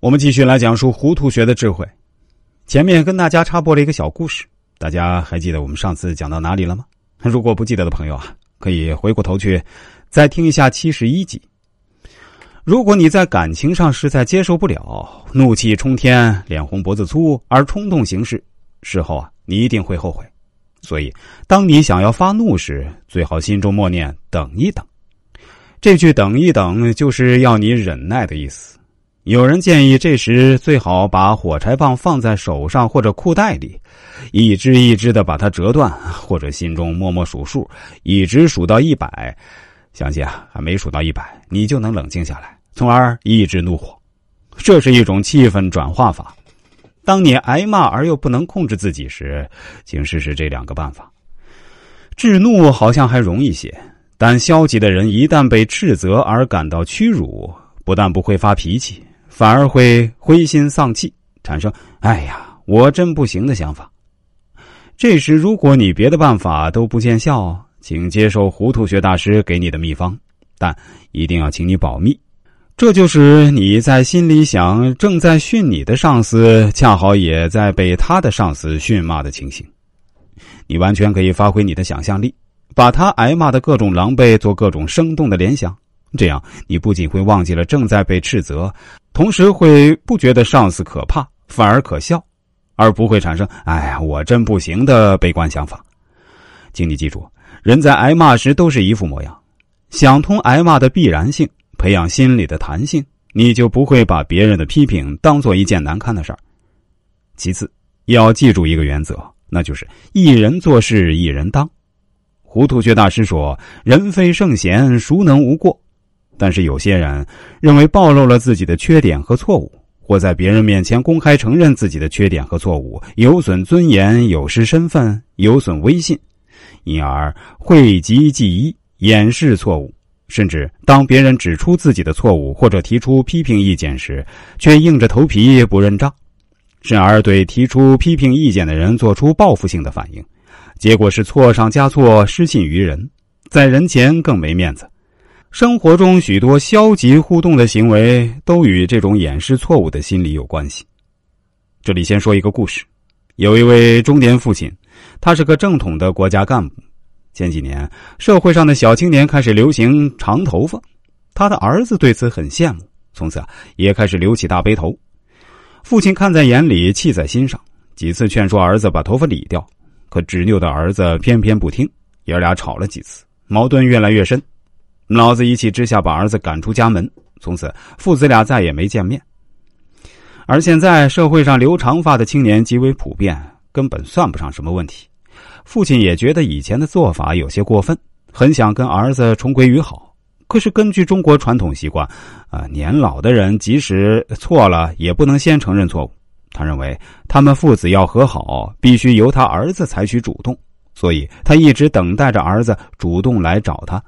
我们继续来讲述糊涂学的智慧。前面跟大家插播了一个小故事，大家还记得我们上次讲到哪里了吗？如果不记得的朋友啊，可以回过头去再听一下七十一集。如果你在感情上实在接受不了，怒气冲天、脸红脖子粗而冲动行事，事后啊，你一定会后悔。所以，当你想要发怒时，最好心中默念“等一等”。这句“等一等”就是要你忍耐的意思。有人建议，这时最好把火柴棒放在手上或者裤袋里，一支一支的把它折断，或者心中默默数数，一直数到一百。相信啊，还没数到一百，你就能冷静下来，从而抑制怒火。这是一种气氛转化法。当你挨骂而又不能控制自己时，请试试这两个办法。制怒好像还容易些，但消极的人一旦被斥责而感到屈辱，不但不会发脾气。反而会灰心丧气，产生“哎呀，我真不行”的想法。这时，如果你别的办法都不见效，请接受糊涂学大师给你的秘方，但一定要请你保密。这就是你在心里想正在训你的上司，恰好也在被他的上司训骂的情形。你完全可以发挥你的想象力，把他挨骂的各种狼狈做各种生动的联想。这样，你不仅会忘记了正在被斥责，同时会不觉得上司可怕，反而可笑，而不会产生“哎呀，我真不行”的悲观想法。请你记住，人在挨骂时都是一副模样。想通挨骂的必然性，培养心理的弹性，你就不会把别人的批评当做一件难堪的事儿。其次，要记住一个原则，那就是一人做事一人当。糊涂学大师说：“人非圣贤，孰能无过？”但是有些人认为暴露了自己的缺点和错误，或在别人面前公开承认自己的缺点和错误，有损尊严，有失身份，有损威信，因而讳疾忌医，掩饰错误，甚至当别人指出自己的错误或者提出批评意见时，却硬着头皮不认账，甚而对提出批评意见的人做出报复性的反应，结果是错上加错，失信于人，在人前更没面子。生活中许多消极互动的行为，都与这种掩饰错误的心理有关系。这里先说一个故事：有一位中年父亲，他是个正统的国家干部。前几年，社会上的小青年开始流行长头发，他的儿子对此很羡慕，从此也开始留起大背头。父亲看在眼里，气在心上，几次劝说儿子把头发理掉，可执拗的儿子偏偏不听，爷俩吵了几次，矛盾越来越深。老子一气之下把儿子赶出家门，从此父子俩再也没见面。而现在社会上留长发的青年极为普遍，根本算不上什么问题。父亲也觉得以前的做法有些过分，很想跟儿子重归于好。可是根据中国传统习惯，啊，年老的人即使错了也不能先承认错误。他认为他们父子要和好，必须由他儿子采取主动，所以他一直等待着儿子主动来找他。